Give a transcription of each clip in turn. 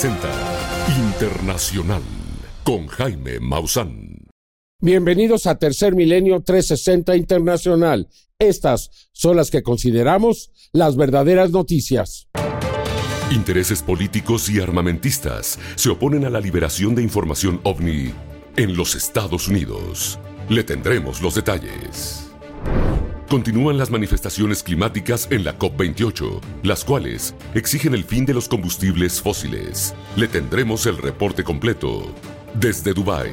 360 Internacional con Jaime Maussan. Bienvenidos a Tercer Milenio 360 Internacional. Estas son las que consideramos las verdaderas noticias. Intereses políticos y armamentistas se oponen a la liberación de información ovni en los Estados Unidos. Le tendremos los detalles. Continúan las manifestaciones climáticas en la COP28, las cuales exigen el fin de los combustibles fósiles. Le tendremos el reporte completo desde Dubái.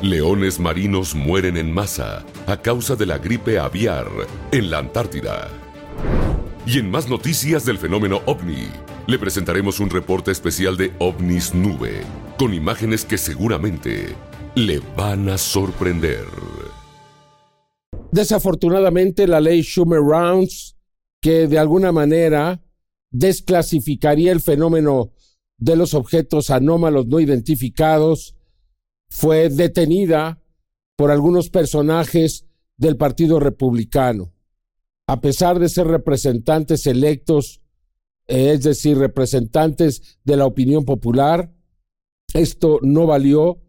Leones marinos mueren en masa a causa de la gripe aviar en la Antártida. Y en más noticias del fenómeno ovni, le presentaremos un reporte especial de OVNIS Nube, con imágenes que seguramente le van a sorprender. Desafortunadamente, la ley Schumer-Rounds, que de alguna manera desclasificaría el fenómeno de los objetos anómalos no identificados, fue detenida por algunos personajes del Partido Republicano. A pesar de ser representantes electos, eh, es decir, representantes de la opinión popular, esto no valió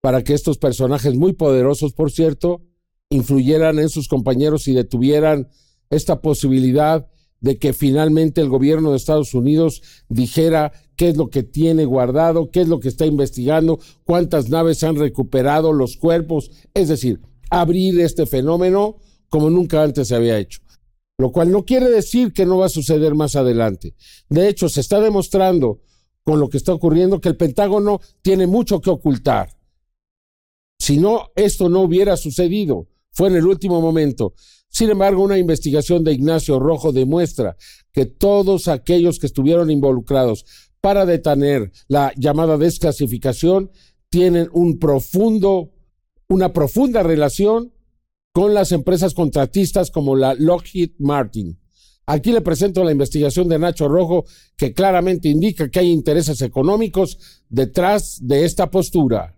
para que estos personajes muy poderosos, por cierto, influyeran en sus compañeros y detuvieran esta posibilidad de que finalmente el gobierno de Estados Unidos dijera qué es lo que tiene guardado, qué es lo que está investigando, cuántas naves han recuperado, los cuerpos, es decir, abrir este fenómeno como nunca antes se había hecho. Lo cual no quiere decir que no va a suceder más adelante. De hecho, se está demostrando con lo que está ocurriendo que el Pentágono tiene mucho que ocultar. Si no, esto no hubiera sucedido fue en el último momento. Sin embargo, una investigación de Ignacio Rojo demuestra que todos aquellos que estuvieron involucrados para detener la llamada desclasificación tienen un profundo, una profunda relación con las empresas contratistas como la Lockheed Martin. Aquí le presento la investigación de Nacho Rojo que claramente indica que hay intereses económicos detrás de esta postura.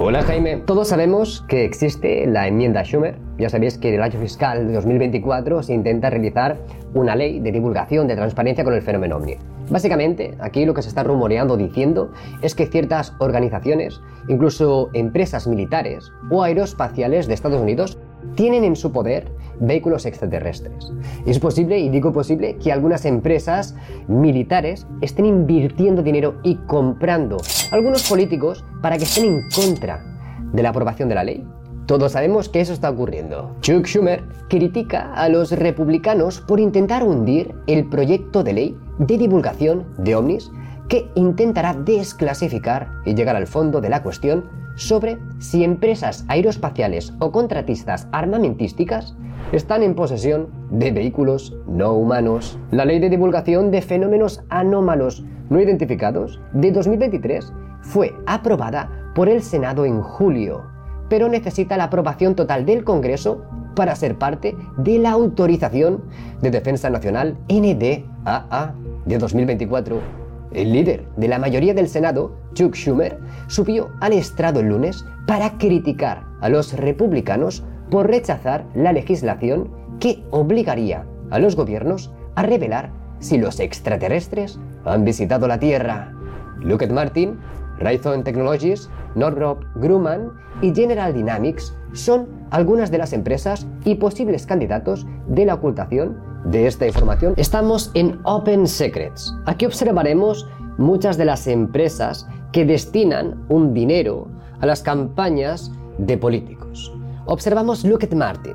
Hola Jaime, todos sabemos que existe la enmienda Schumer. Ya sabéis que en el año fiscal de 2024 se intenta realizar una ley de divulgación de transparencia con el fenómeno OVNI. Básicamente, aquí lo que se está rumoreando diciendo es que ciertas organizaciones, incluso empresas militares o aeroespaciales de Estados Unidos, tienen en su poder vehículos extraterrestres. Es posible, y digo posible, que algunas empresas militares estén invirtiendo dinero y comprando algunos políticos para que estén en contra de la aprobación de la ley. Todos sabemos que eso está ocurriendo. Chuck Schumer critica a los republicanos por intentar hundir el proyecto de ley de divulgación de ovnis que intentará desclasificar y llegar al fondo de la cuestión sobre si empresas aeroespaciales o contratistas armamentísticas están en posesión de vehículos no humanos. La Ley de Divulgación de Fenómenos Anómalos No Identificados de 2023 fue aprobada por el Senado en julio, pero necesita la aprobación total del Congreso para ser parte de la autorización de Defensa Nacional NDAA de 2024 el líder de la mayoría del Senado, Chuck Schumer, subió al estrado el lunes para criticar a los republicanos por rechazar la legislación que obligaría a los gobiernos a revelar si los extraterrestres han visitado la Tierra. Lockheed Martin, Raytheon Technologies, Northrop Grumman y General Dynamics son algunas de las empresas y posibles candidatos de la ocultación de esta información, estamos en Open Secrets. Aquí observaremos muchas de las empresas que destinan un dinero a las campañas de políticos. Observamos Lockheed Martin.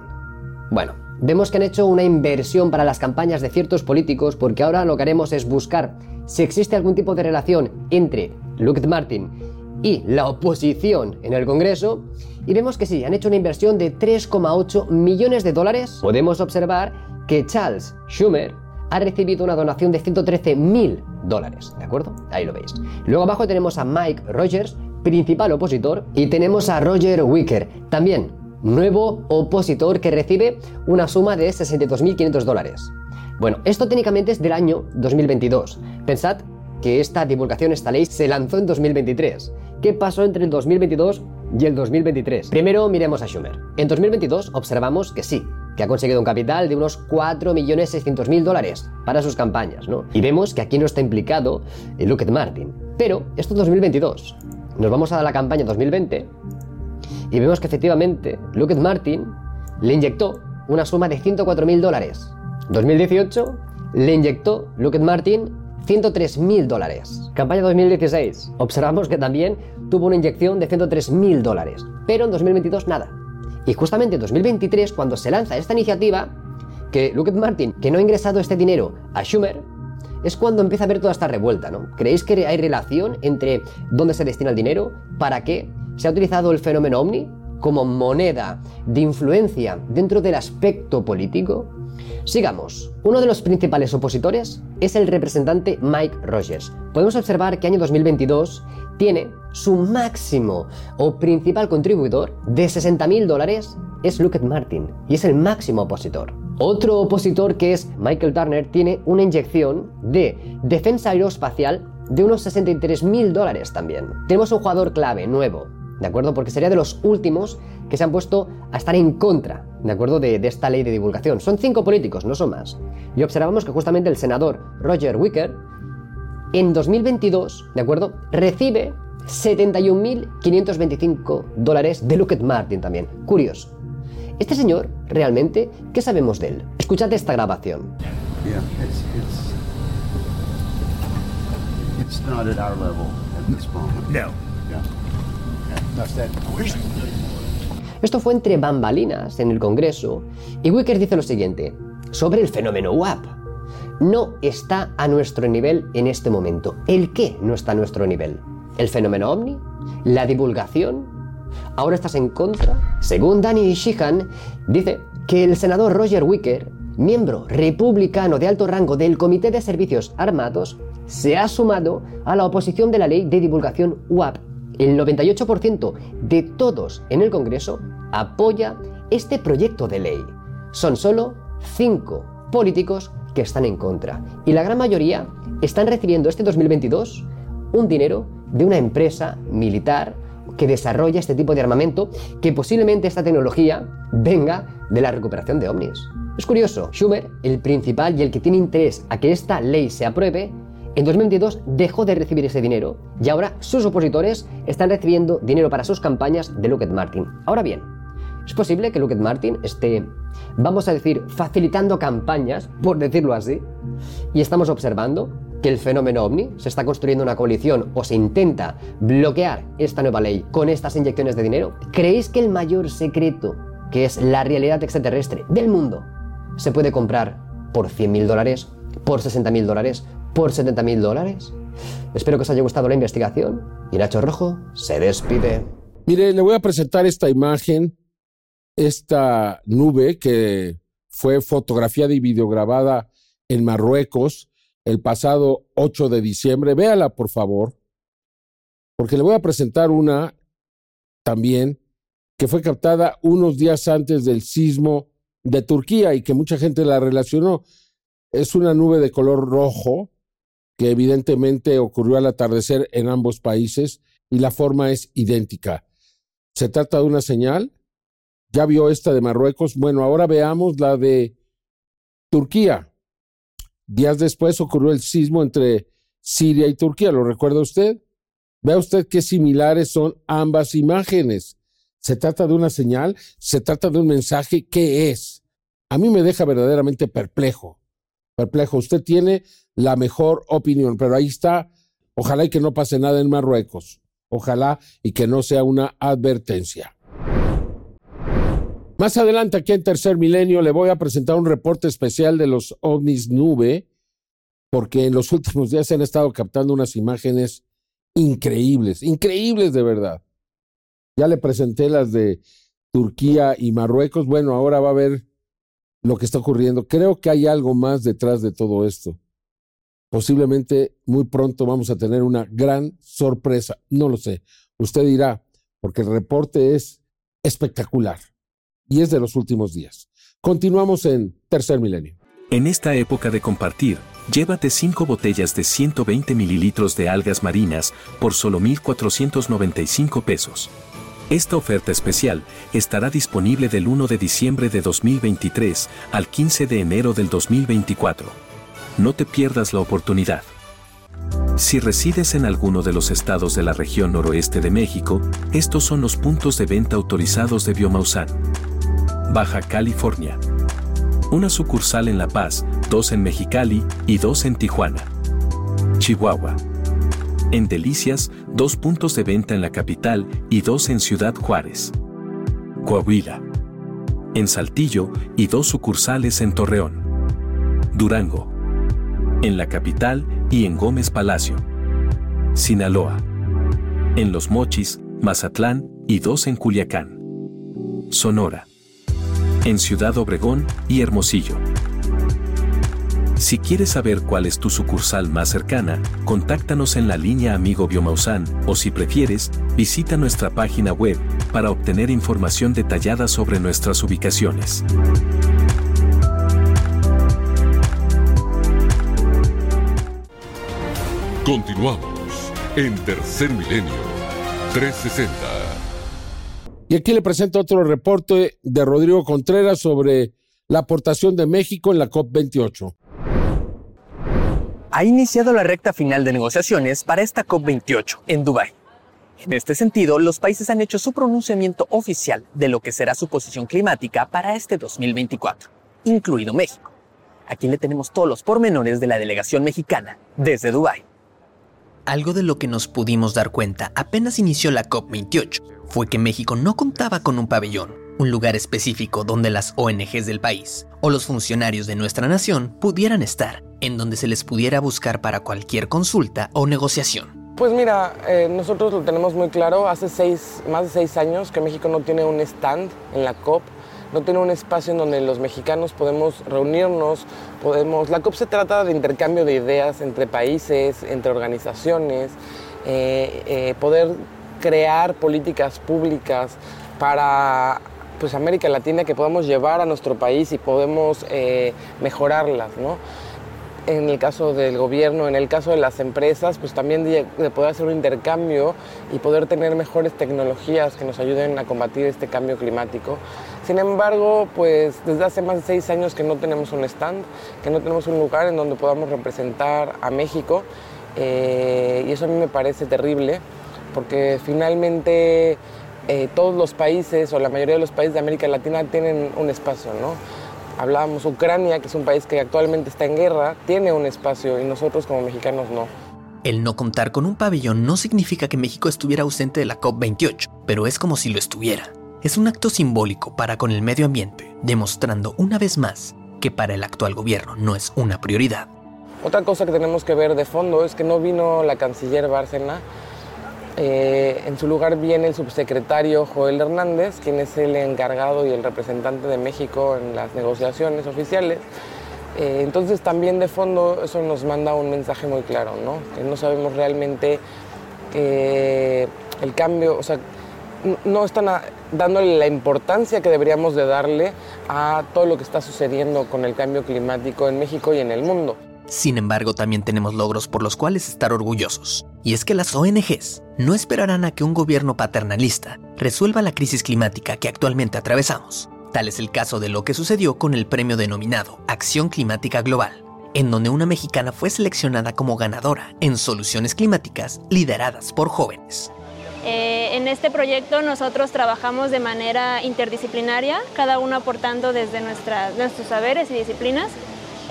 Bueno, vemos que han hecho una inversión para las campañas de ciertos políticos porque ahora lo que haremos es buscar si existe algún tipo de relación entre Lockheed Martin y la oposición en el Congreso y vemos que sí, han hecho una inversión de 3,8 millones de dólares. Podemos observar que Charles Schumer ha recibido una donación de 113 mil dólares, ¿de acuerdo? Ahí lo veis. Luego abajo tenemos a Mike Rogers, principal opositor, y tenemos a Roger Wicker, también nuevo opositor que recibe una suma de 62.500 dólares. Bueno, esto técnicamente es del año 2022. Pensad que esta divulgación, esta ley, se lanzó en 2023. ¿Qué pasó entre el 2022 y el 2023? Primero miremos a Schumer. En 2022 observamos que sí, que ha conseguido un capital de unos 4.600.000 dólares para sus campañas, ¿no? Y vemos que aquí no está implicado Lockheed Martin. Pero esto es 2022. Nos vamos a la campaña 2020 y vemos que efectivamente Lockheed Martin le inyectó una suma de 104.000 dólares. 2018 le inyectó Lockheed Martin 103.000 dólares. Campaña 2016. Observamos que también tuvo una inyección de 103.000 dólares. Pero en 2022 nada. Y justamente en 2023, cuando se lanza esta iniciativa, que Lockheed Martin, que no ha ingresado este dinero a Schumer, es cuando empieza a haber toda esta revuelta, ¿no? ¿Creéis que hay relación entre dónde se destina el dinero? ¿Para qué? ¿Se ha utilizado el fenómeno ovni como moneda de influencia dentro del aspecto político? Sigamos. Uno de los principales opositores es el representante Mike Rogers. Podemos observar que año 2022 tiene su máximo o principal contribuidor de 60.000 dólares es Lockheed Martin y es el máximo opositor. Otro opositor que es Michael Turner tiene una inyección de defensa aeroespacial de unos 63.000 dólares también. Tenemos un jugador clave, nuevo, ¿de acuerdo? Porque sería de los últimos que se han puesto a estar en contra, ¿de acuerdo? De, de, esta ley de divulgación. Son cinco políticos, no son más. Y observamos que justamente el senador Roger Wicker, en 2022, ¿de acuerdo? Recibe 71.525 dólares de Lockheed Martin también. Curioso. Este señor, realmente, ¿qué sabemos de él? Escuchad esta grabación. Yeah, it's, it's, it's not at our level at this moment. No. Esto fue entre bambalinas en el Congreso y Wicker dice lo siguiente sobre el fenómeno WAP. No está a nuestro nivel en este momento. ¿El qué no está a nuestro nivel? ¿El fenómeno ovni? ¿La divulgación? ¿Ahora estás en contra? Según Danny Sheehan, dice que el senador Roger Wicker, miembro republicano de alto rango del Comité de Servicios Armados, se ha sumado a la oposición de la ley de divulgación WAP el 98% de todos en el Congreso apoya este proyecto de ley. Son solo cinco políticos que están en contra. Y la gran mayoría están recibiendo este 2022 un dinero de una empresa militar que desarrolla este tipo de armamento, que posiblemente esta tecnología venga de la recuperación de ovnis. Es curioso, Schumer, el principal y el que tiene interés a que esta ley se apruebe, en 2022 dejó de recibir ese dinero y ahora sus opositores están recibiendo dinero para sus campañas de Lockheed Martin. Ahora bien, es posible que Lockheed Martin esté, vamos a decir, facilitando campañas, por decirlo así, y estamos observando que el fenómeno ovni se está construyendo una coalición o se intenta bloquear esta nueva ley con estas inyecciones de dinero. ¿Creéis que el mayor secreto, que es la realidad extraterrestre del mundo, se puede comprar por 100.000 dólares, por 60.000 dólares, por 70.000 dólares? Espero que os haya gustado la investigación y Nacho Rojo se despide. Mire, le voy a presentar esta imagen, esta nube que fue fotografiada y videograbada en Marruecos el pasado 8 de diciembre. Véala, por favor, porque le voy a presentar una también que fue captada unos días antes del sismo de Turquía y que mucha gente la relacionó. Es una nube de color rojo que evidentemente ocurrió al atardecer en ambos países y la forma es idéntica. Se trata de una señal. Ya vio esta de Marruecos. Bueno, ahora veamos la de Turquía. Días después ocurrió el sismo entre Siria y Turquía. ¿Lo recuerda usted? Vea usted qué similares son ambas imágenes. ¿Se trata de una señal? ¿Se trata de un mensaje? ¿Qué es? A mí me deja verdaderamente perplejo. Perplejo. Usted tiene la mejor opinión, pero ahí está. Ojalá y que no pase nada en Marruecos. Ojalá y que no sea una advertencia. Más adelante, aquí en Tercer Milenio, le voy a presentar un reporte especial de los ovnis nube, porque en los últimos días se han estado captando unas imágenes increíbles, increíbles de verdad. Ya le presenté las de Turquía y Marruecos. Bueno, ahora va a ver lo que está ocurriendo. Creo que hay algo más detrás de todo esto. Posiblemente muy pronto vamos a tener una gran sorpresa. No lo sé. Usted dirá, porque el reporte es espectacular y es de los últimos días. Continuamos en Tercer Milenio. En esta época de compartir, llévate 5 botellas de 120 mililitros de algas marinas por solo 1,495 pesos. Esta oferta especial estará disponible del 1 de diciembre de 2023 al 15 de enero del 2024. No te pierdas la oportunidad. Si resides en alguno de los estados de la región noroeste de México, estos son los puntos de venta autorizados de Biomausan. Baja California. Una sucursal en La Paz, dos en Mexicali y dos en Tijuana. Chihuahua. En Delicias, dos puntos de venta en la capital y dos en Ciudad Juárez. Coahuila. En Saltillo y dos sucursales en Torreón. Durango. En la capital y en Gómez Palacio. Sinaloa. En Los Mochis, Mazatlán y dos en Culiacán. Sonora. En Ciudad Obregón y Hermosillo. Si quieres saber cuál es tu sucursal más cercana, contáctanos en la línea Amigo Biomausan o si prefieres, visita nuestra página web para obtener información detallada sobre nuestras ubicaciones. Continuamos en Tercer Milenio 360. Y aquí le presento otro reporte de Rodrigo Contreras sobre la aportación de México en la COP28. Ha iniciado la recta final de negociaciones para esta COP28 en Dubái. En este sentido, los países han hecho su pronunciamiento oficial de lo que será su posición climática para este 2024, incluido México. Aquí le tenemos todos los pormenores de la delegación mexicana desde Dubái. Algo de lo que nos pudimos dar cuenta apenas inició la COP28 fue que México no contaba con un pabellón, un lugar específico donde las ONGs del país o los funcionarios de nuestra nación pudieran estar, en donde se les pudiera buscar para cualquier consulta o negociación. Pues mira, eh, nosotros lo tenemos muy claro, hace seis, más de seis años que México no tiene un stand en la COP, no tiene un espacio en donde los mexicanos podemos reunirnos, podemos... La COP se trata de intercambio de ideas entre países, entre organizaciones, eh, eh, poder crear políticas públicas para pues, América Latina que podamos llevar a nuestro país y podemos eh, mejorarlas, ¿no? en el caso del gobierno, en el caso de las empresas, pues también de, de, poder hacer un intercambio y poder tener mejores tecnologías que nos ayuden a combatir este cambio climático. Sin embargo, pues desde hace más de seis años que no tenemos un stand, que no tenemos un lugar en donde podamos representar a México eh, y eso a mí me parece terrible porque finalmente eh, todos los países o la mayoría de los países de América Latina tienen un espacio, ¿no? Hablábamos Ucrania, que es un país que actualmente está en guerra, tiene un espacio y nosotros como mexicanos no. El no contar con un pabellón no significa que México estuviera ausente de la COP28, pero es como si lo estuviera. Es un acto simbólico para con el medio ambiente, demostrando una vez más que para el actual gobierno no es una prioridad. Otra cosa que tenemos que ver de fondo es que no vino la canciller Bárcena, eh, en su lugar viene el subsecretario Joel Hernández, quien es el encargado y el representante de México en las negociaciones oficiales. Eh, entonces también de fondo eso nos manda un mensaje muy claro, ¿no? que no sabemos realmente eh, el cambio, o sea, no están dándole la importancia que deberíamos de darle a todo lo que está sucediendo con el cambio climático en México y en el mundo. Sin embargo, también tenemos logros por los cuales estar orgullosos. Y es que las ONGs no esperarán a que un gobierno paternalista resuelva la crisis climática que actualmente atravesamos. Tal es el caso de lo que sucedió con el premio denominado Acción Climática Global, en donde una mexicana fue seleccionada como ganadora en soluciones climáticas lideradas por jóvenes. Eh, en este proyecto nosotros trabajamos de manera interdisciplinaria, cada uno aportando desde nuestros saberes y disciplinas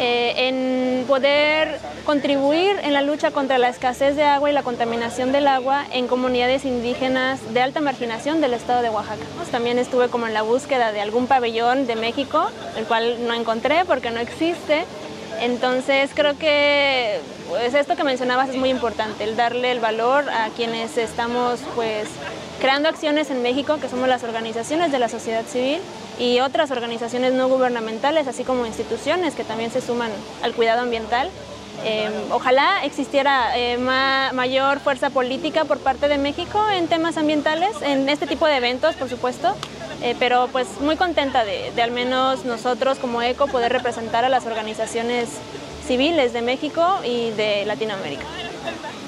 eh, en poder contribuir en la lucha contra la escasez de agua y la contaminación del agua en comunidades indígenas de alta marginación del estado de Oaxaca. También estuve como en la búsqueda de algún pabellón de México, el cual no encontré porque no existe. Entonces creo que pues, esto que mencionabas es muy importante, el darle el valor a quienes estamos pues creando acciones en México, que somos las organizaciones de la sociedad civil, y otras organizaciones no gubernamentales, así como instituciones que también se suman al cuidado ambiental. Eh, ojalá existiera eh, mayor fuerza política por parte de México en temas ambientales, en este tipo de eventos, por supuesto, eh, pero pues muy contenta de al menos nosotros como ECO poder representar a las organizaciones civiles de México y de Latinoamérica.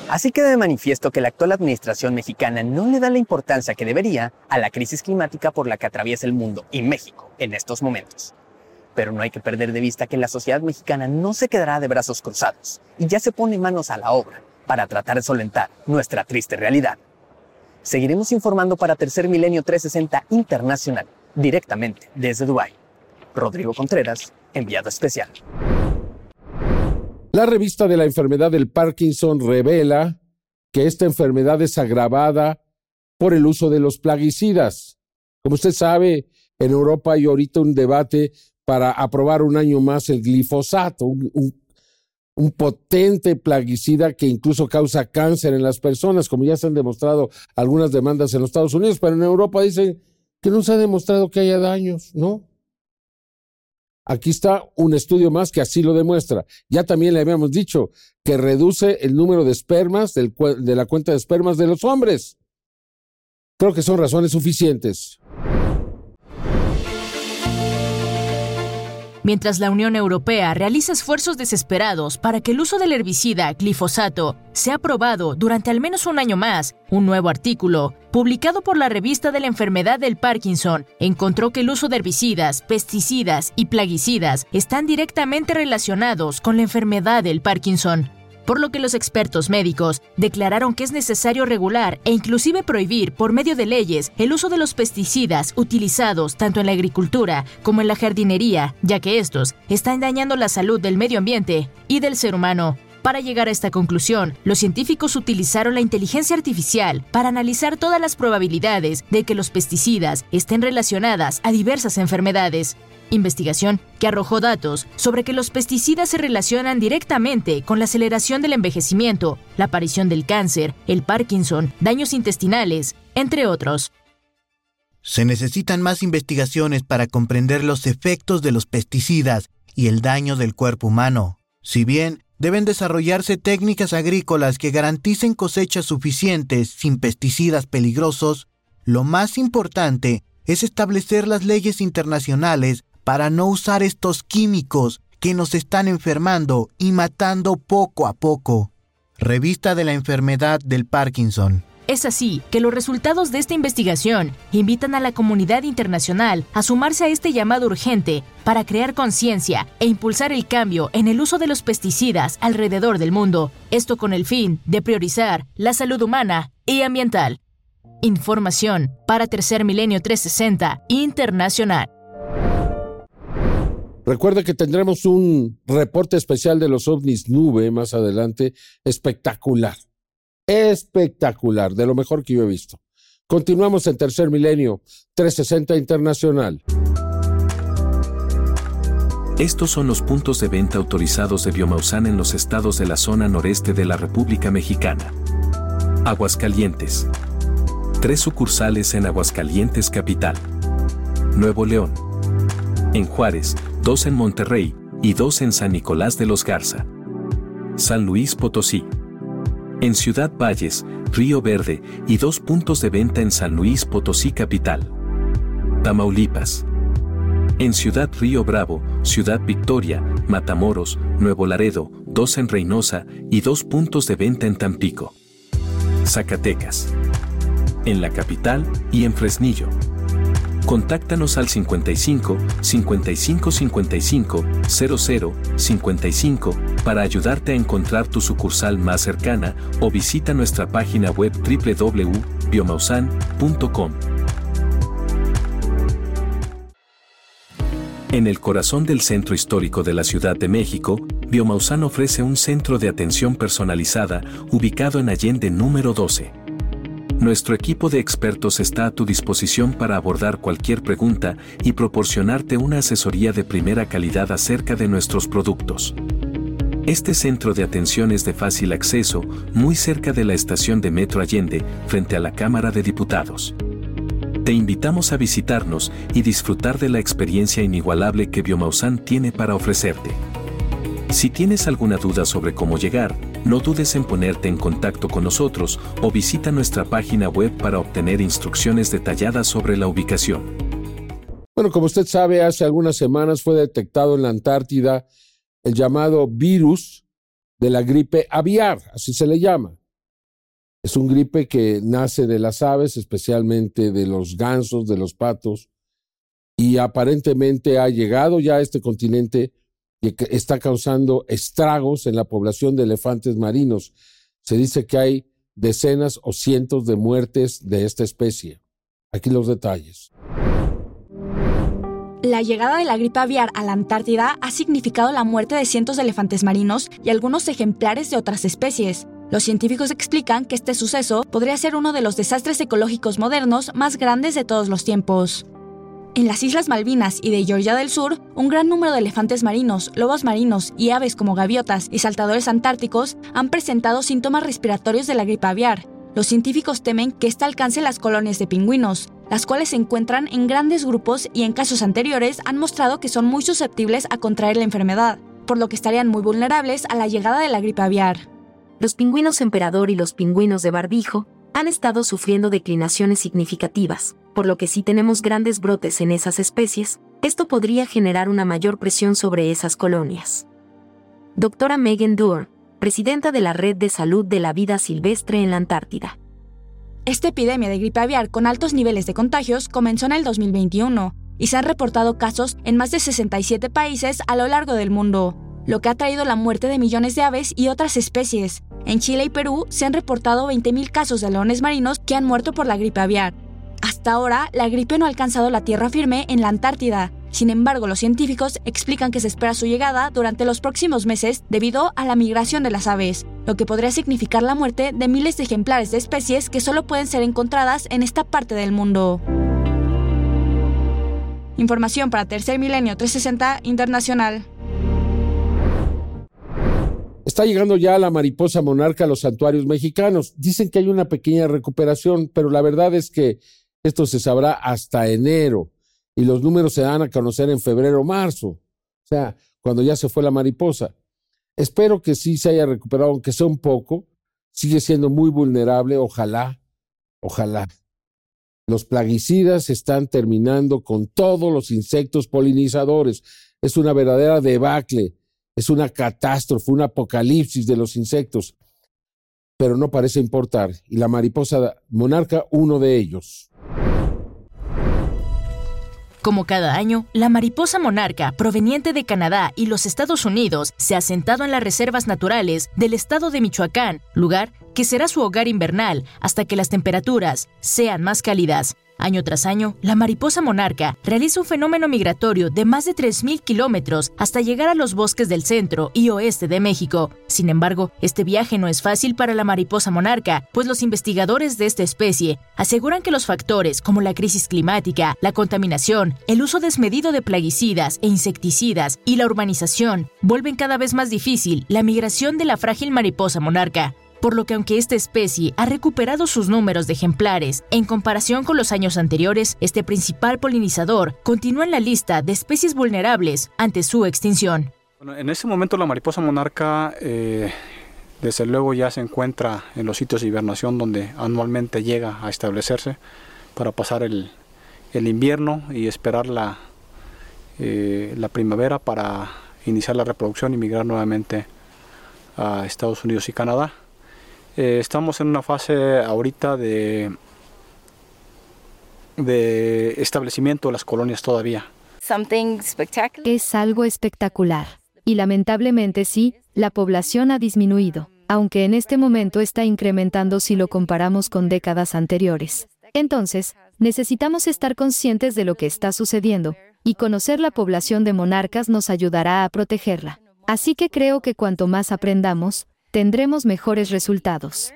Así queda de manifiesto que la actual administración mexicana no le da la importancia que debería a la crisis climática por la que atraviesa el mundo y México en estos momentos. Pero no hay que perder de vista que la sociedad mexicana no se quedará de brazos cruzados y ya se pone manos a la obra para tratar de solventar nuestra triste realidad. Seguiremos informando para Tercer Milenio 360 Internacional, directamente desde Dubái. Rodrigo Contreras, enviado especial. La revista de la enfermedad del Parkinson revela que esta enfermedad es agravada por el uso de los plaguicidas. Como usted sabe, en Europa hay ahorita un debate para aprobar un año más el glifosato, un, potente plaguicida que incluso causa cáncer en las personas, como ya se han demostrado algunas demandas en los Estados Unidos, pero en Europa dicen que no se ha demostrado que haya daños, ¿no? Aquí está un estudio más que así lo demuestra. Ya también le habíamos dicho que reduce el número de espermas de la cuenta de espermas de los hombres. Creo que son razones suficientes. Mientras la Unión Europea realiza esfuerzos desesperados para que el uso del herbicida glifosato sea aprobado durante al menos un año más, un nuevo artículo, publicado por la revista de la enfermedad del Parkinson, encontró que el uso de herbicidas, pesticidas y plaguicidas están directamente relacionados con la enfermedad del Parkinson por lo que los expertos médicos declararon que es necesario regular e inclusive prohibir por medio de leyes el uso de los pesticidas utilizados tanto en la agricultura como en la jardinería, ya que estos están dañando la salud del medio ambiente y del ser humano. Para llegar a esta conclusión, los científicos utilizaron la inteligencia artificial para analizar todas las probabilidades de que los pesticidas estén relacionadas a diversas enfermedades, investigación que arrojó datos sobre que los pesticidas se relacionan directamente con la aceleración del envejecimiento, la aparición del cáncer, el Parkinson, daños intestinales, entre otros. Se necesitan más investigaciones para comprender los efectos de los pesticidas y el daño del cuerpo humano. Si bien deben desarrollarse técnicas agrícolas que garanticen cosechas suficientes sin pesticidas peligrosos, lo más importante es establecer las leyes internacionales para no usar estos químicos que nos están enfermando y matando poco a poco. Revista de la enfermedad del Parkinson. Es así que los resultados de esta investigación invitan a la comunidad internacional a sumarse a este llamado urgente para crear conciencia e impulsar el cambio en el uso de los pesticidas alrededor del mundo, esto con el fin de priorizar la salud humana y ambiental. Información para Tercer Milenio 360 Internacional. Recuerde que tendremos un reporte especial de los ovnis nube más adelante, espectacular, espectacular, de lo mejor que yo he visto. Continuamos en Tercer Milenio 360 Internacional. Estos son los puntos de venta autorizados de Biomausan en los estados de la zona noreste de la República Mexicana. Aguascalientes. Tres sucursales en Aguascalientes Capital. Nuevo León. En Juárez, dos en Monterrey y dos en San Nicolás de los Garza. San Luis Potosí. En Ciudad Valles, Río Verde y dos puntos de venta en San Luis Potosí Capital. Tamaulipas. En Ciudad Río Bravo, Ciudad Victoria, Matamoros, Nuevo Laredo, dos en Reynosa y dos puntos de venta en Tampico. Zacatecas. En la capital y en Fresnillo. Contáctanos al 55 55 55 00 55 para ayudarte a encontrar tu sucursal más cercana o visita nuestra página web www.biomausan.com. En el corazón del centro histórico de la Ciudad de México, Biomausan ofrece un centro de atención personalizada ubicado en Allende número 12 nuestro equipo de expertos está a tu disposición para abordar cualquier pregunta y proporcionarte una asesoría de primera calidad acerca de nuestros productos. Este centro de atención es de fácil acceso, muy cerca de la estación de Metro Allende, frente a la Cámara de Diputados. Te invitamos a visitarnos y disfrutar de la experiencia inigualable que Biomausan tiene para ofrecerte. Si tienes alguna duda sobre cómo llegar, no dudes en ponerte en contacto con nosotros o visita nuestra página web para obtener instrucciones detalladas sobre la ubicación. Bueno, como usted sabe, hace algunas semanas fue detectado en la Antártida el llamado virus de la gripe aviar, así se le llama. Es un gripe que nace de las aves, especialmente de los gansos, de los patos, y aparentemente ha llegado ya a este continente y está causando estragos en la población de elefantes marinos. Se dice que hay decenas o cientos de muertes de esta especie. Aquí los detalles. La llegada de la gripe aviar a la Antártida ha significado la muerte de cientos de elefantes marinos y algunos ejemplares de otras especies. Los científicos explican que este suceso podría ser uno de los desastres ecológicos modernos más grandes de todos los tiempos. En las Islas Malvinas y de Georgia del Sur, un gran número de elefantes marinos, lobos marinos y aves como gaviotas y saltadores antárticos han presentado síntomas respiratorios de la gripe aviar. Los científicos temen que esta alcance las colonias de pingüinos, las cuales se encuentran en grandes grupos y en casos anteriores han mostrado que son muy susceptibles a contraer la enfermedad, por lo que estarían muy vulnerables a la llegada de la gripe aviar. Los pingüinos emperador y los pingüinos de barbijo han estado sufriendo declinaciones significativas, por lo que si tenemos grandes brotes en esas especies, esto podría generar una mayor presión sobre esas colonias. Doctora Megan Doerr, presidenta de la Red de Salud de la Vida Silvestre en la Antártida. Esta epidemia de gripe aviar con altos niveles de contagios comenzó en el 2021 y se han reportado casos en más de 67 países a lo largo del mundo, lo que ha traído la muerte de millones de aves y otras especies. En Chile y Perú se han reportado 20.000 casos de leones marinos que han muerto por la gripe aviar, hasta ahora, la gripe no ha alcanzado la tierra firme en la Antártida. Sin embargo, los científicos explican que se espera su llegada durante los próximos meses debido a la migración de las aves, lo que podría significar la muerte de miles de ejemplares de especies que solo pueden ser encontradas en esta parte del mundo. Información para Tercer Milenio 360 Internacional. Está llegando ya la mariposa monarca a los santuarios mexicanos. Dicen que hay una pequeña recuperación, pero la verdad es que esto se sabrá hasta enero y los números se dan a conocer en febrero o marzo, o sea, cuando ya se fue la mariposa. Espero que sí se haya recuperado, aunque sea un poco. Sigue siendo muy vulnerable, ojalá, ojalá. Los plaguicidas están terminando con todos los insectos polinizadores. Es una verdadera debacle, es una catástrofe, un apocalipsis de los insectos. Pero no parece importar, y la mariposa monarca, uno de ellos. Como cada año, la mariposa monarca proveniente de Canadá y los Estados Unidos se ha sentado en las reservas naturales del estado de Michoacán, lugar que será su hogar invernal hasta que las temperaturas sean más cálidas. Año tras año, la mariposa monarca realiza un fenómeno migratorio de más de 3.000 kilómetros hasta llegar a los bosques del centro y oeste de México. Sin embargo, este viaje no es fácil para la mariposa monarca, pues los investigadores de esta especie aseguran que los factores como la crisis climática, la contaminación, el uso desmedido de plaguicidas e insecticidas y la urbanización vuelven cada vez más difícil la migración de la frágil mariposa monarca por lo que aunque esta especie ha recuperado sus números de ejemplares en comparación con los años anteriores, este principal polinizador continúa en la lista de especies vulnerables ante su extinción. en este momento la mariposa monarca eh, desde luego ya se encuentra en los sitios de hibernación donde anualmente llega a establecerse para pasar el, invierno y esperar la, eh, la primavera para iniciar la reproducción y migrar nuevamente a Estados Unidos y Canadá. Eh, estamos en una fase ahorita de, de establecimiento de las colonias todavía. Es algo espectacular. Y lamentablemente sí, la población ha disminuido, aunque en este momento está incrementando si lo comparamos con décadas anteriores. Entonces, necesitamos estar conscientes de lo que está sucediendo, y conocer la población de monarcas nos ayudará a protegerla. Así que creo que cuanto más aprendamos, tendremos mejores resultados.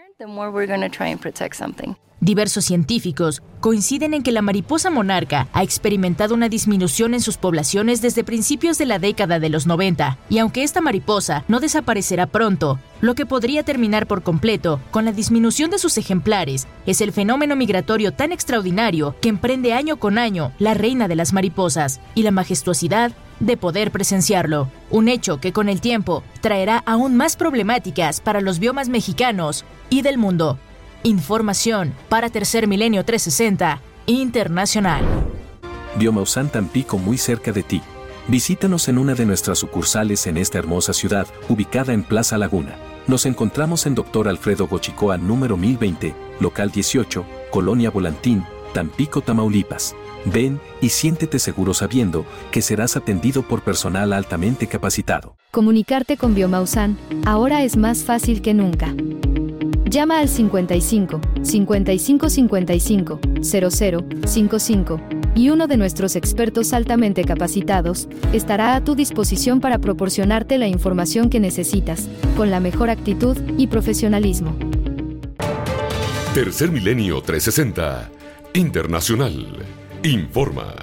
Diversos científicos coinciden en que la mariposa monarca ha experimentado una disminución en sus poblaciones desde principios de la década de los 90, y aunque esta mariposa no desaparecerá pronto, lo que podría terminar por completo con la disminución de sus ejemplares es el fenómeno migratorio tan extraordinario que emprende año con año la reina de las mariposas y la majestuosidad de poder presenciarlo, un hecho que con el tiempo traerá aún más problemáticas para los biomas mexicanos y del mundo. Información para Tercer Milenio 360 Internacional. Biomausan Tampico muy cerca de ti. Visítanos en una de nuestras sucursales en esta hermosa ciudad, ubicada en Plaza Laguna. Nos encontramos en Dr. Alfredo Gochicoa número 1020, local 18, Colonia Volantín, Tampico, Tamaulipas. Ven y siéntete seguro sabiendo que serás atendido por personal altamente capacitado. Comunicarte con Biomausan ahora es más fácil que nunca. Llama al 55 55 55 00 55 y uno de nuestros expertos altamente capacitados estará a tu disposición para proporcionarte la información que necesitas, con la mejor actitud y profesionalismo. Tercer Milenio 360 Internacional informa.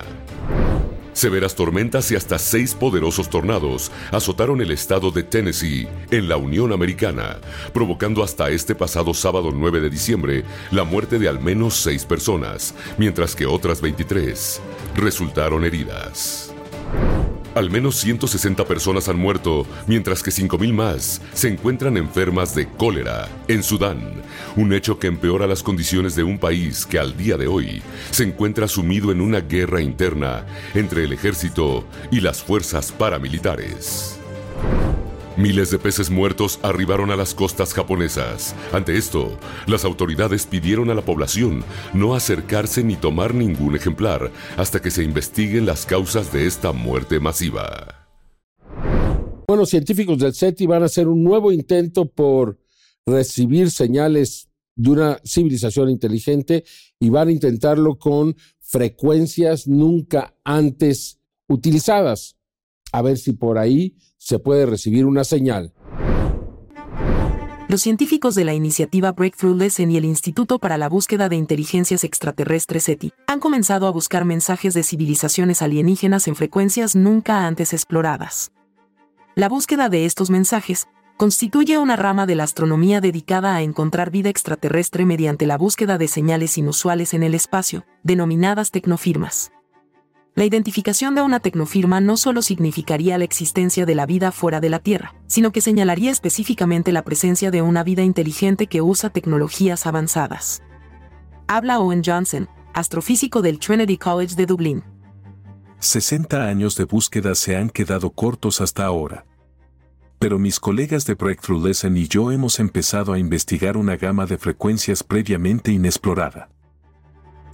Severas tormentas y hasta seis poderosos tornados azotaron el estado de Tennessee en la Unión Americana, provocando hasta este pasado sábado 9 de diciembre la muerte de al menos seis personas, mientras que otras 23 resultaron heridas. Al menos 160 personas han muerto, mientras que 5.000 más se encuentran enfermas de cólera en Sudán, un hecho que empeora las condiciones de un país que al día de hoy se encuentra sumido en una guerra interna entre el ejército y las fuerzas paramilitares. Miles de peces muertos arribaron a las costas japonesas. Ante esto, las autoridades pidieron a la población no acercarse ni tomar ningún ejemplar hasta que se investiguen las causas de esta muerte masiva. Bueno, científicos del SETI van a hacer un nuevo intento por recibir señales de una civilización inteligente y van a intentarlo con frecuencias nunca antes utilizadas. A ver si por ahí se puede recibir una señal. Los científicos de la iniciativa Breakthrough Lesson y el Instituto para la Búsqueda de Inteligencias Extraterrestres SETI han comenzado a buscar mensajes de civilizaciones alienígenas en frecuencias nunca antes exploradas. La búsqueda de estos mensajes constituye una rama de la astronomía dedicada a encontrar vida extraterrestre mediante la búsqueda de señales inusuales en el espacio, denominadas tecnofirmas. La identificación de una tecnofirma no solo significaría la existencia de la vida fuera de la Tierra, sino que señalaría específicamente la presencia de una vida inteligente que usa tecnologías avanzadas. Habla Owen Johnson, astrofísico del Trinity College de Dublín. 60 años de búsqueda se han quedado cortos hasta ahora. Pero mis colegas de Breakthrough Lesson y yo hemos empezado a investigar una gama de frecuencias previamente inexplorada.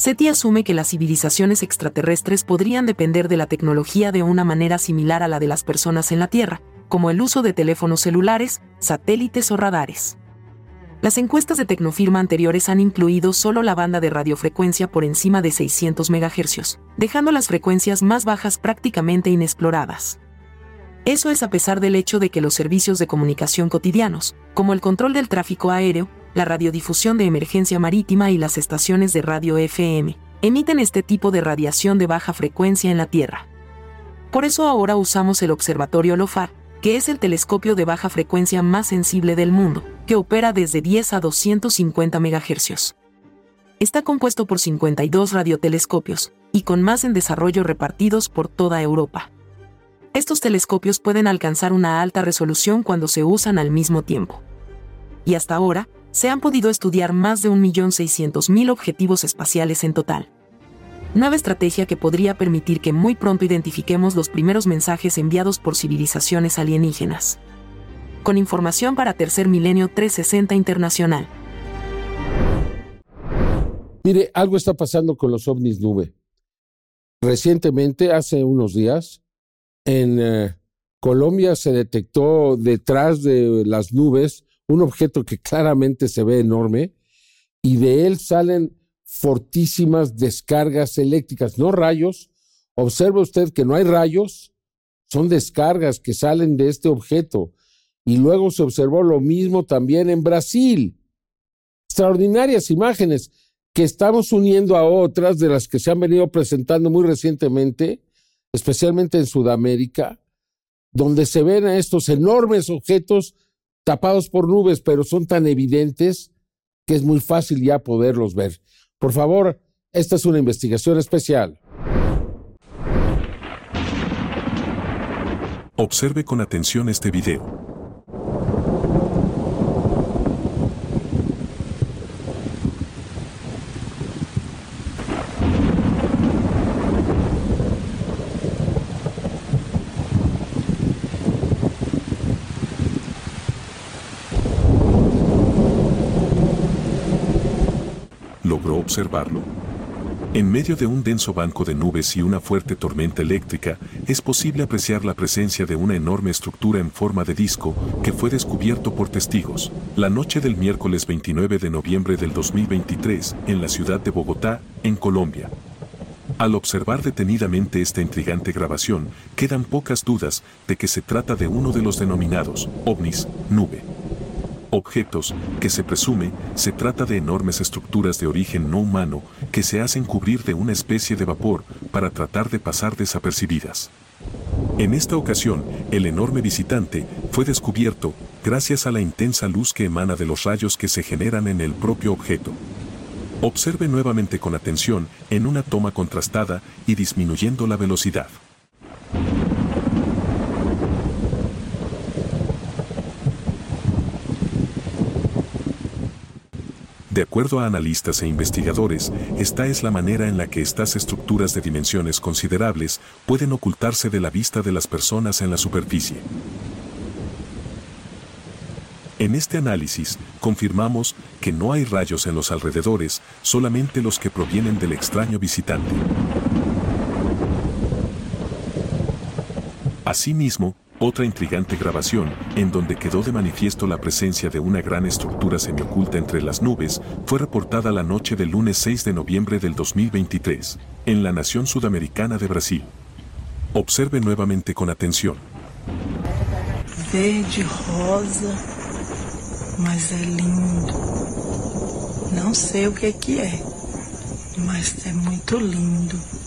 SETI asume que las civilizaciones extraterrestres podrían depender de la tecnología de una manera similar a la de las personas en la Tierra, como el uso de teléfonos celulares, satélites o radares. Las encuestas de Tecnofirma anteriores han incluido solo la banda de radiofrecuencia por encima de 600 MHz, dejando las frecuencias más bajas prácticamente inexploradas. Eso es a pesar del hecho de que los servicios de comunicación cotidianos, como el control del tráfico aéreo, la radiodifusión de emergencia marítima y las estaciones de radio FM, emiten este tipo de radiación de baja frecuencia en la Tierra. Por eso ahora usamos el Observatorio LOFAR, que es el telescopio de baja frecuencia más sensible del mundo, que opera desde 10 a 250 MHz. Está compuesto por 52 radiotelescopios, y con más en desarrollo repartidos por toda Europa. Estos telescopios pueden alcanzar una alta resolución cuando se usan al mismo tiempo. Y hasta ahora, se han podido estudiar más de 1.600.000 objetivos espaciales en total. Nueva estrategia que podría permitir que muy pronto identifiquemos los primeros mensajes enviados por civilizaciones alienígenas. Con información para Tercer Milenio 360 Internacional. Mire, algo está pasando con los ovnis nube. Recientemente, hace unos días, en eh, Colombia se detectó detrás de las nubes un objeto que claramente se ve enorme y de él salen fortísimas descargas eléctricas, no rayos. Observe usted que no hay rayos, son descargas que salen de este objeto. Y luego se observó lo mismo también en Brasil. Extraordinarias imágenes que estamos uniendo a otras de las que se han venido presentando muy recientemente, especialmente en Sudamérica, donde se ven a estos enormes objetos tapados por nubes, pero son tan evidentes que es muy fácil ya poderlos ver. Por favor, esta es una investigación especial. Observe con atención este video. Observarlo? En medio de un denso banco de nubes y una fuerte tormenta eléctrica, es posible apreciar la presencia de una enorme estructura en forma de disco que fue descubierto por testigos la noche del miércoles 29 de noviembre del 2023 en la ciudad de Bogotá, en Colombia. Al observar detenidamente esta intrigante grabación, quedan pocas dudas de que se trata de uno de los denominados ovnis, nube objetos que se presume se trata de enormes estructuras de origen no humano que se hacen cubrir de una especie de vapor para tratar de pasar desapercibidas. En esta ocasión, el enorme visitante fue descubierto gracias a la intensa luz que emana de los rayos que se generan en el propio objeto. Observe nuevamente con atención en una toma contrastada y disminuyendo la velocidad. De acuerdo a analistas e investigadores, esta es la manera en la que estas estructuras de dimensiones considerables pueden ocultarse de la vista de las personas en la superficie. En este análisis, confirmamos que no hay rayos en los alrededores, solamente los que provienen del extraño visitante. Asimismo, otra intrigante grabación, en donde quedó de manifiesto la presencia de una gran estructura semioculta entre las nubes, fue reportada la noche del lunes 6 de noviembre del 2023, en la nación sudamericana de Brasil. Observe nuevamente con atención. Verde rosa, mas é lindo. Não sei o que que é, mas é muito lindo.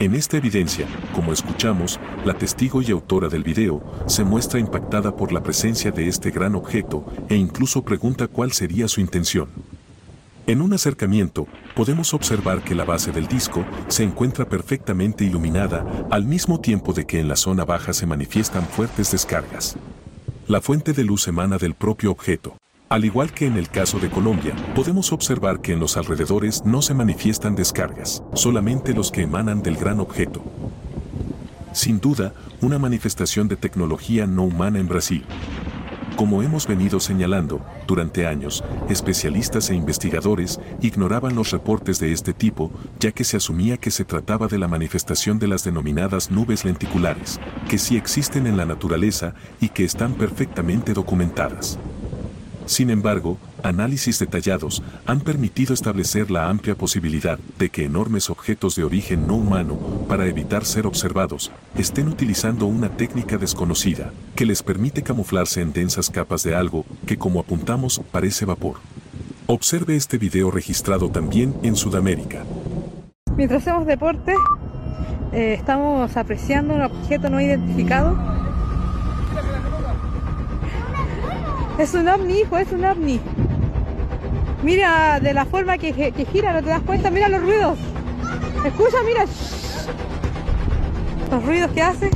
En esta evidencia, como escuchamos, la testigo y autora del video se muestra impactada por la presencia de este gran objeto e incluso pregunta cuál sería su intención. En un acercamiento, podemos observar que la base del disco se encuentra perfectamente iluminada al mismo tiempo de que en la zona baja se manifiestan fuertes descargas. La fuente de luz emana del propio objeto. Al igual que en el caso de Colombia, podemos observar que en los alrededores no se manifiestan descargas, solamente los que emanan del gran objeto. Sin duda, una manifestación de tecnología no humana en Brasil. Como hemos venido señalando, durante años, especialistas e investigadores ignoraban los reportes de este tipo, ya que se asumía que se trataba de la manifestación de las denominadas nubes lenticulares, que sí existen en la naturaleza y que están perfectamente documentadas. Sin embargo, análisis detallados han permitido establecer la amplia posibilidad de que enormes objetos de origen no humano, para evitar ser observados, estén utilizando una técnica desconocida, que les permite camuflarse en densas capas de algo que como apuntamos parece vapor. Observe este video registrado también en Sudamérica. Mientras hacemos deporte, eh, estamos apreciando un objeto no identificado Es un ovni, hijo, es un ovni. Mira de la forma que, gira, ¿no te das cuenta? Mira los ruidos. Escucha, mira. Los ruidos que hace.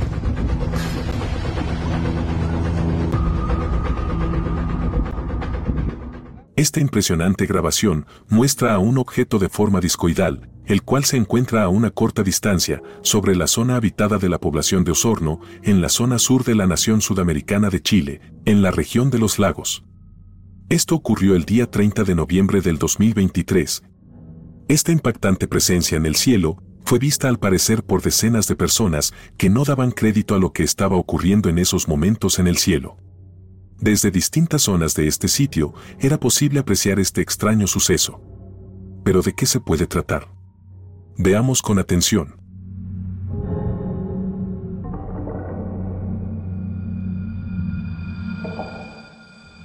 Esta impresionante grabación muestra a un objeto de forma discoidal, el cual se encuentra a una corta distancia, sobre la zona habitada de la población de Osorno, en la zona sur de la nación sudamericana de Chile, en la región de los lagos. Esto ocurrió el día 30 de noviembre del 2023. Esta impactante presencia en el cielo fue vista al parecer por decenas de personas que no daban crédito a lo que estaba ocurriendo en esos momentos en el cielo. Desde distintas zonas de este sitio era posible apreciar este extraño suceso. Pero ¿de qué se puede tratar? Veamos con atención.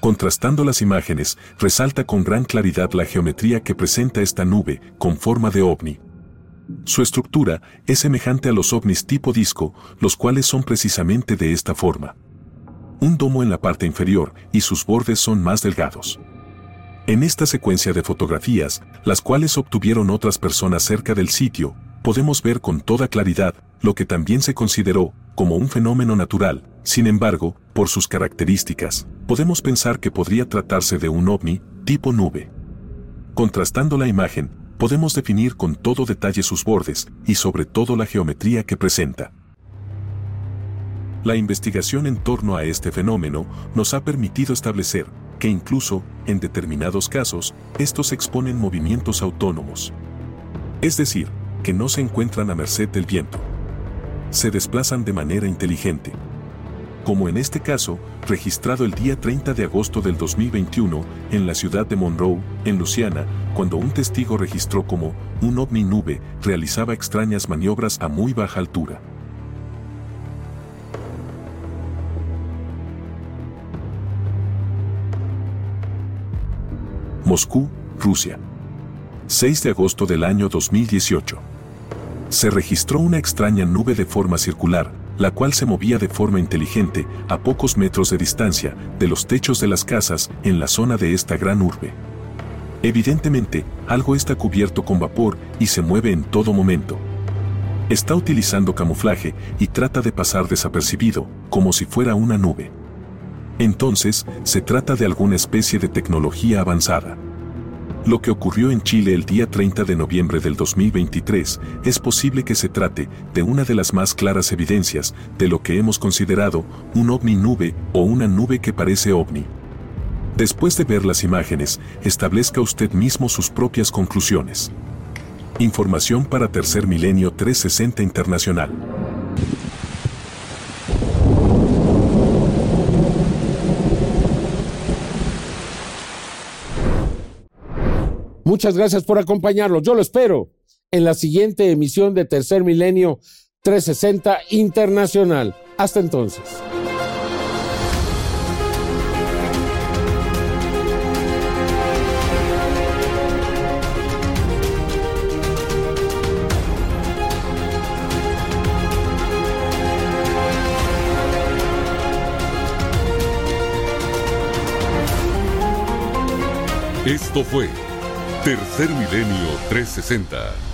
Contrastando las imágenes, resalta con gran claridad la geometría que presenta esta nube con forma de ovni. Su estructura es semejante a los ovnis tipo disco, los cuales son precisamente de esta forma. Un domo en la parte inferior y sus bordes son más delgados. En esta secuencia de fotografías, las cuales obtuvieron otras personas cerca del sitio, podemos ver con toda claridad lo que también se consideró como un fenómeno natural. Sin embargo, por sus características, podemos pensar que podría tratarse de un ovni tipo nube. Contrastando la imagen, podemos definir con todo detalle sus bordes y sobre todo la geometría que presenta. La investigación en torno a este fenómeno nos ha permitido establecer que incluso, en determinados casos, estos exponen movimientos autónomos. Es decir, que no se encuentran a merced del viento. Se desplazan de manera inteligente. Como en este caso, registrado el día 30 de agosto del 2021 en la ciudad de Monroe, en Luciana, cuando un testigo registró como un ovni nube realizaba extrañas maniobras a muy baja altura. Moscú, Rusia. 6 de agosto del año 2018. Se registró una extraña nube de forma circular, la cual se movía de forma inteligente a pocos metros de distancia de los techos de las casas en la zona de esta gran urbe. Evidentemente, algo está cubierto con vapor y se mueve en todo momento. Está utilizando camuflaje y trata de pasar desapercibido, como si fuera una nube. Entonces, se trata de alguna especie de tecnología avanzada. Lo que ocurrió en Chile el día 30 de noviembre del 2023 es posible que se trate de una de las más claras evidencias de lo que hemos considerado un ovni nube o una nube que parece ovni. Después de ver las imágenes, establezca usted mismo sus propias conclusiones. Información para Tercer Milenio 360 Internacional. Muchas gracias por acompañarnos. Yo lo espero en la siguiente emisión de Tercer Milenio 360 Internacional. Hasta entonces. Esto fue Tercer Milenio 360